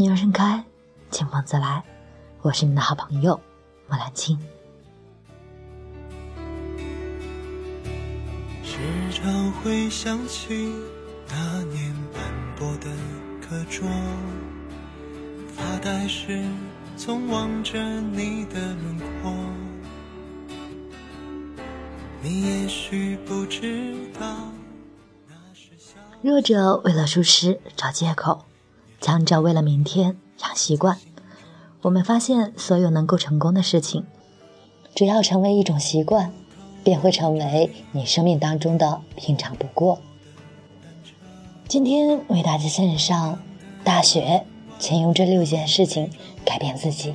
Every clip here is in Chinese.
鸟盛开，清风自来。我是你的好朋友莫兰青。时常会想起那年斑驳的课桌，发呆时总望着你的轮廓。你也许不知道，那是夏弱者为了舒适找借口，强者为了明天养习惯。我们发现，所有能够成功的事情，只要成为一种习惯，便会成为你生命当中的平常不过。今天为大家献上大雪，请用这六件事情改变自己。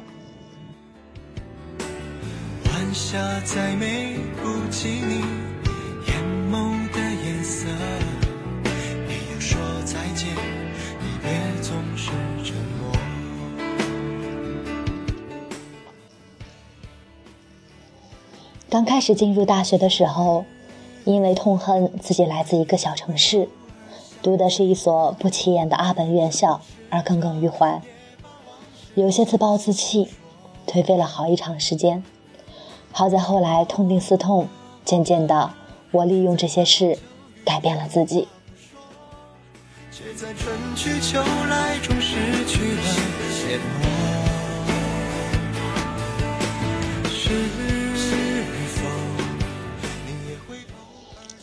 晚霞再美不及你刚开始进入大学的时候，因为痛恨自己来自一个小城市，读的是一所不起眼的二本院校而耿耿于怀，有些自暴自弃，颓废了好一长时间。好在后来痛定思痛，渐渐的，我利用这些事改变了自己。却在春去秋来中失去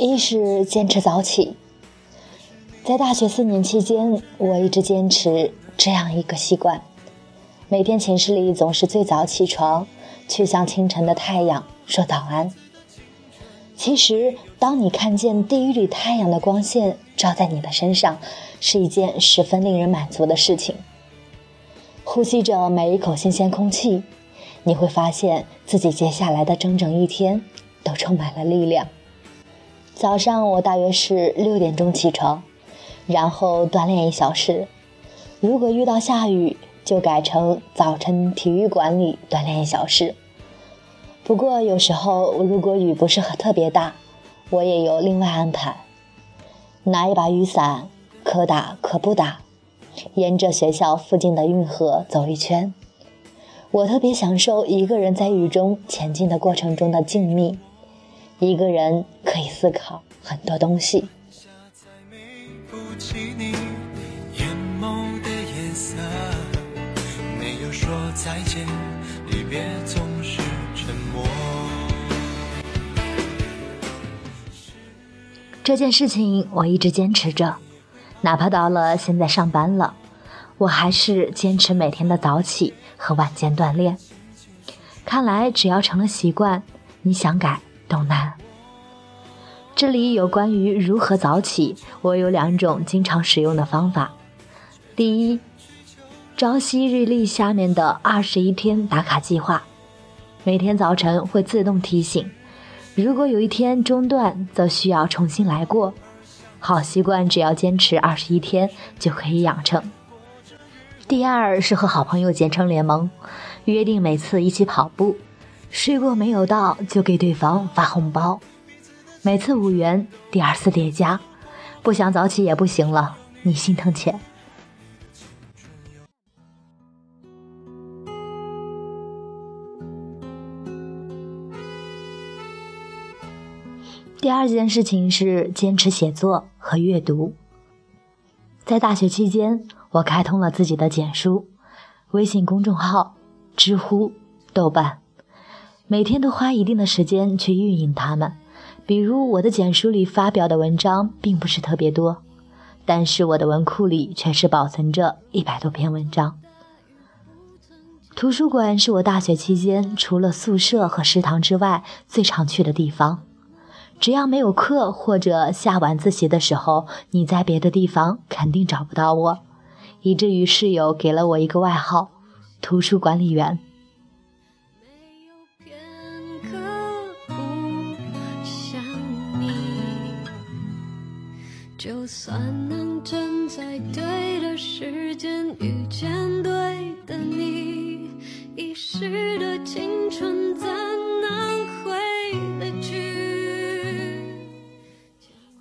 一是坚持早起，在大学四年期间，我一直坚持这样一个习惯：每天寝室里总是最早起床，去向清晨的太阳说早安。其实，当你看见第一缕太阳的光线照在你的身上，是一件十分令人满足的事情。呼吸着每一口新鲜空气，你会发现自己接下来的整整一天都充满了力量。早上我大约是六点钟起床，然后锻炼一小时。如果遇到下雨，就改成早晨体育馆里锻炼一小时。不过有时候如果雨不是特别大，我也有另外安排，拿一把雨伞，可打可不打，沿着学校附近的运河走一圈。我特别享受一个人在雨中前进的过程中的静谧，一个人可以思考很多东西。这件事情我一直坚持着，哪怕到了现在上班了，我还是坚持每天的早起和晚间锻炼。看来只要成了习惯，你想改都难。这里有关于如何早起，我有两种经常使用的方法。第一，朝夕日历下面的二十一天打卡计划，每天早晨会自动提醒。如果有一天中断，则需要重新来过。好习惯只要坚持二十一天就可以养成。第二是和好朋友结成联盟，约定每次一起跑步，睡过没有到就给对方发红包，每次五元，第二次叠加。不想早起也不行了，你心疼钱。第二件事情是坚持写作和阅读。在大学期间，我开通了自己的简书、微信公众号、知乎、豆瓣，每天都花一定的时间去运营它们。比如我的简书里发表的文章并不是特别多，但是我的文库里却是保存着一百多篇文章。图书馆是我大学期间除了宿舍和食堂之外最常去的地方。只要没有课或者下晚自习的时候，你在别的地方肯定找不到我，以至于室友给了我一个外号——图书管理员。算能站在对的时间遇见对的你，遗失的青春怎能回得去？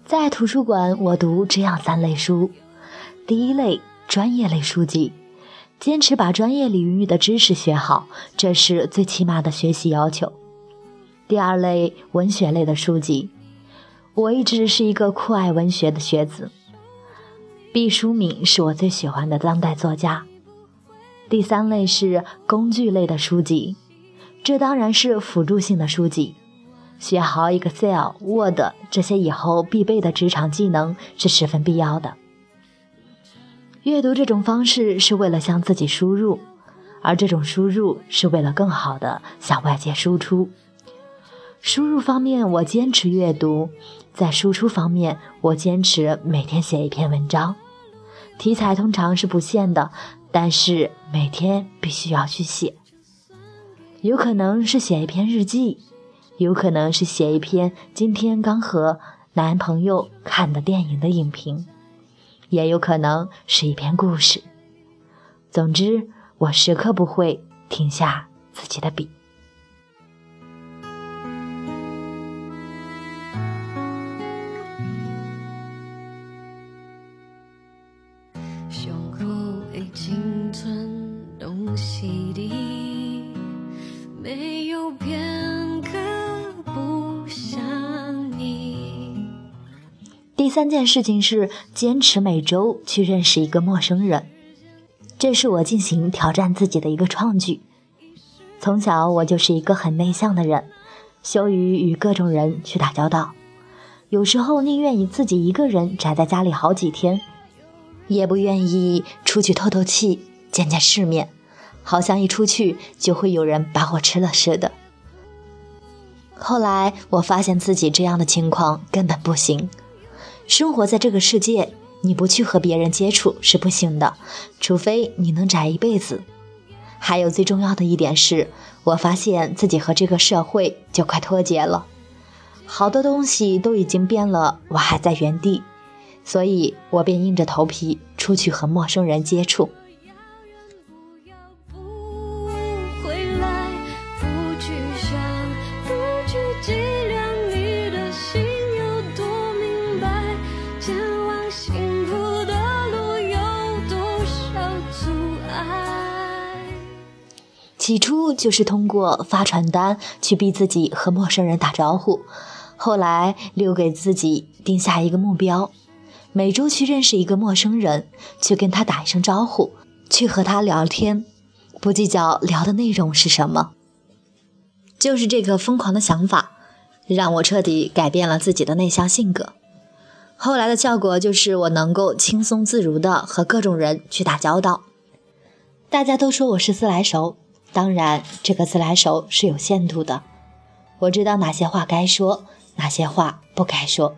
在图书馆，我读这样三类书：第一类专业类书籍，坚持把专业领域的知识学好，这是最起码的学习要求。第二类文学类的书籍，我一直是一个酷爱文学的学子。毕淑敏是我最喜欢的当代作家。第三类是工具类的书籍，这当然是辅助性的书籍，学好 Excel、Word 这些以后必备的职场技能是十分必要的。阅读这种方式是为了向自己输入，而这种输入是为了更好的向外界输出。输入方面，我坚持阅读；在输出方面，我坚持每天写一篇文章。题材通常是不限的，但是每天必须要去写。有可能是写一篇日记，有可能是写一篇今天刚和男朋友看的电影的影评，也有可能是一篇故事。总之，我时刻不会停下自己的笔。第三件事情是坚持每周去认识一个陌生人，这是我进行挑战自己的一个创举。从小我就是一个很内向的人，羞于与各种人去打交道，有时候宁愿以自己一个人宅在家里好几天，也不愿意出去透透气、见见世面，好像一出去就会有人把我吃了似的。后来我发现自己这样的情况根本不行。生活在这个世界，你不去和别人接触是不行的，除非你能宅一辈子。还有最重要的一点是，我发现自己和这个社会就快脱节了，好多东西都已经变了，我还在原地，所以我便硬着头皮出去和陌生人接触。起初就是通过发传单去逼自己和陌生人打招呼，后来留给自己定下一个目标，每周去认识一个陌生人，去跟他打一声招呼，去和他聊天，不计较聊的内容是什么。就是这个疯狂的想法，让我彻底改变了自己的内向性格。后来的效果就是我能够轻松自如的和各种人去打交道。大家都说我是自来熟，当然这个自来熟是有限度的。我知道哪些话该说，哪些话不该说。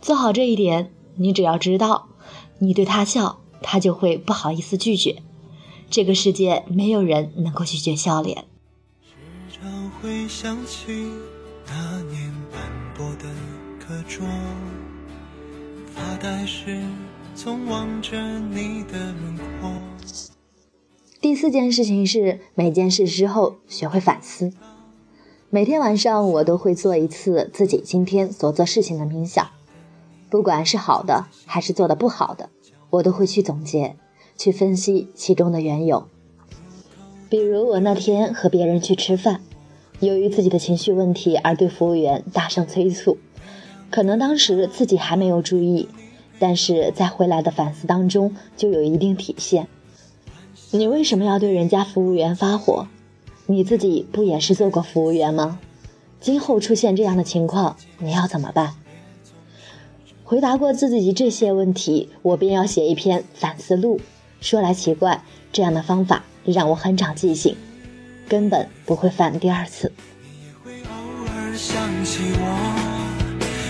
做好这一点，你只要知道，你对他笑，他就会不好意思拒绝。这个世界没有人能够拒绝笑脸。时常会想起那年斑驳的课桌，发呆时总望着你的轮廓。第四件事情是每件事之后学会反思。每天晚上我都会做一次自己今天所做事情的冥想，不管是好的还是做的不好的，我都会去总结，去分析其中的缘由。比如我那天和别人去吃饭，由于自己的情绪问题而对服务员大声催促，可能当时自己还没有注意，但是在回来的反思当中就有一定体现。你为什么要对人家服务员发火？你自己不也是做过服务员吗？今后出现这样的情况，你要怎么办？回答过自己这些问题，我便要写一篇反思录。说来奇怪，这样的方法让我很长记性，根本不会犯第二次。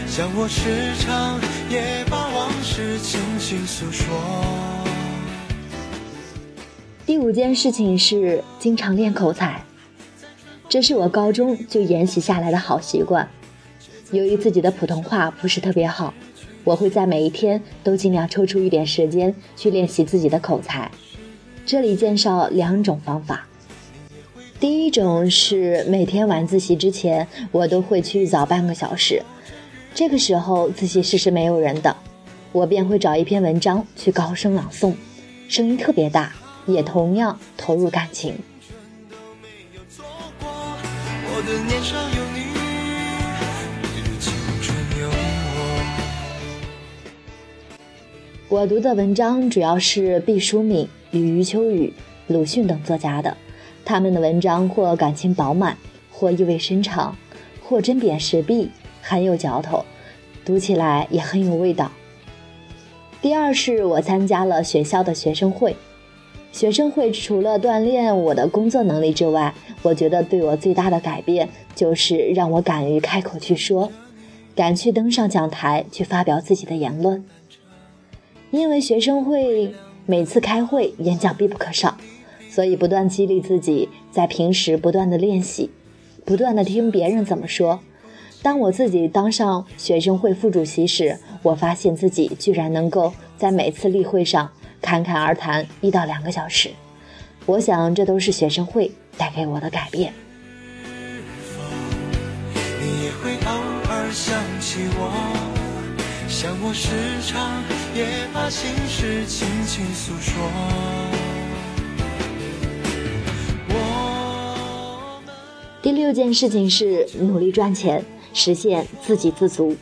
像我时常也把往事轻轻诉说。第五件事情是经常练口才，这是我高中就沿袭下来的好习惯。由于自己的普通话不是特别好，我会在每一天都尽量抽出一点时间去练习自己的口才。这里介绍两种方法。第一种是每天晚自习之前，我都会去早半个小时，这个时候自习室是没有人的，我便会找一篇文章去高声朗诵，声音特别大。也同样投入感情。我，读的文章主要是毕淑敏与余秋雨、鲁迅等作家的，他们的文章或感情饱满，或意味深长，或针砭时弊，很有嚼头，读起来也很有味道。第二是我参加了学校的学生会。学生会除了锻炼我的工作能力之外，我觉得对我最大的改变就是让我敢于开口去说，敢去登上讲台去发表自己的言论。因为学生会每次开会演讲必不可少，所以不断激励自己，在平时不断的练习，不断的听别人怎么说。当我自己当上学生会副主席时，我发现自己居然能够在每次例会上。侃侃而谈一到两个小时，我想这都是学生会带给我的改变。你也会偶尔想起我，想我时常也把心事轻轻诉说。第六件事情是努力赚钱，实现自给自足。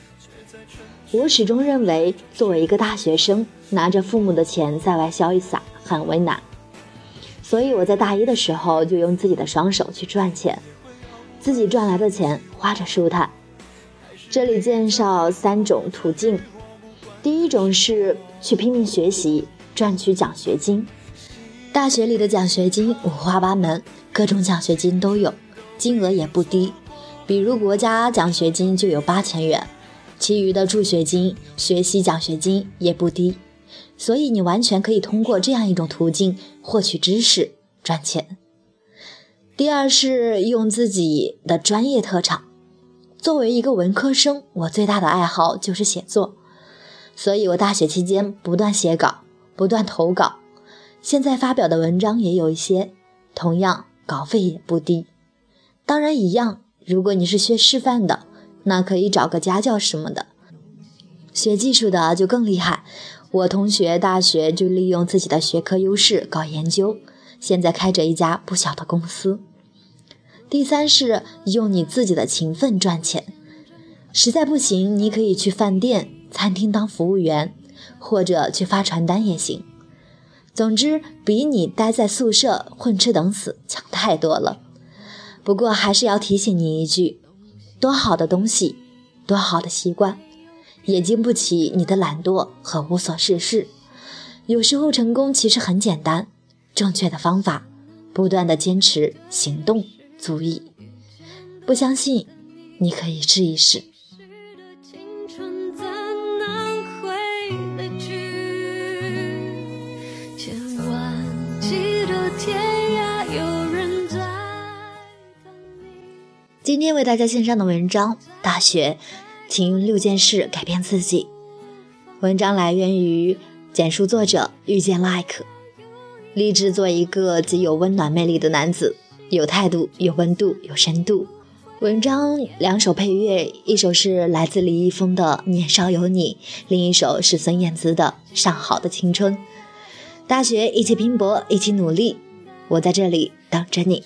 我始终认为，作为一个大学生。拿着父母的钱在外潇洒很为难，所以我在大一的时候就用自己的双手去赚钱，自己赚来的钱花着舒坦。这里介绍三种途径：第一种是去拼命学习，赚取奖学金。大学里的奖学金五花八门，各种奖学金都有，金额也不低。比如国家奖学金就有八千元，其余的助学金、学习奖学金也不低。所以你完全可以通过这样一种途径获取知识赚钱。第二是用自己的专业特长。作为一个文科生，我最大的爱好就是写作，所以我大学期间不断写稿，不断投稿，现在发表的文章也有一些，同样稿费也不低。当然一样，如果你是学师范的，那可以找个家教什么的；学技术的就更厉害。我同学大学就利用自己的学科优势搞研究，现在开着一家不小的公司。第三是用你自己的勤奋赚钱，实在不行，你可以去饭店、餐厅当服务员，或者去发传单也行。总之，比你待在宿舍混吃等死强太多了。不过，还是要提醒你一句：多好的东西，多好的习惯。也经不起你的懒惰和无所事事。有时候成功其实很简单，正确的方法，不断的坚持行动足矣。不相信，你可以试一试。今天为大家献上的文章《大学》。请用六件事改变自己。文章来源于简述作者遇见 Like，立志做一个极有温暖魅力的男子，有态度、有温度、有深度。文章两首配乐，一首是来自李易峰的《年少有你》，另一首是孙燕姿的《上好的青春》。大学一起拼搏，一起努力，我在这里等着你。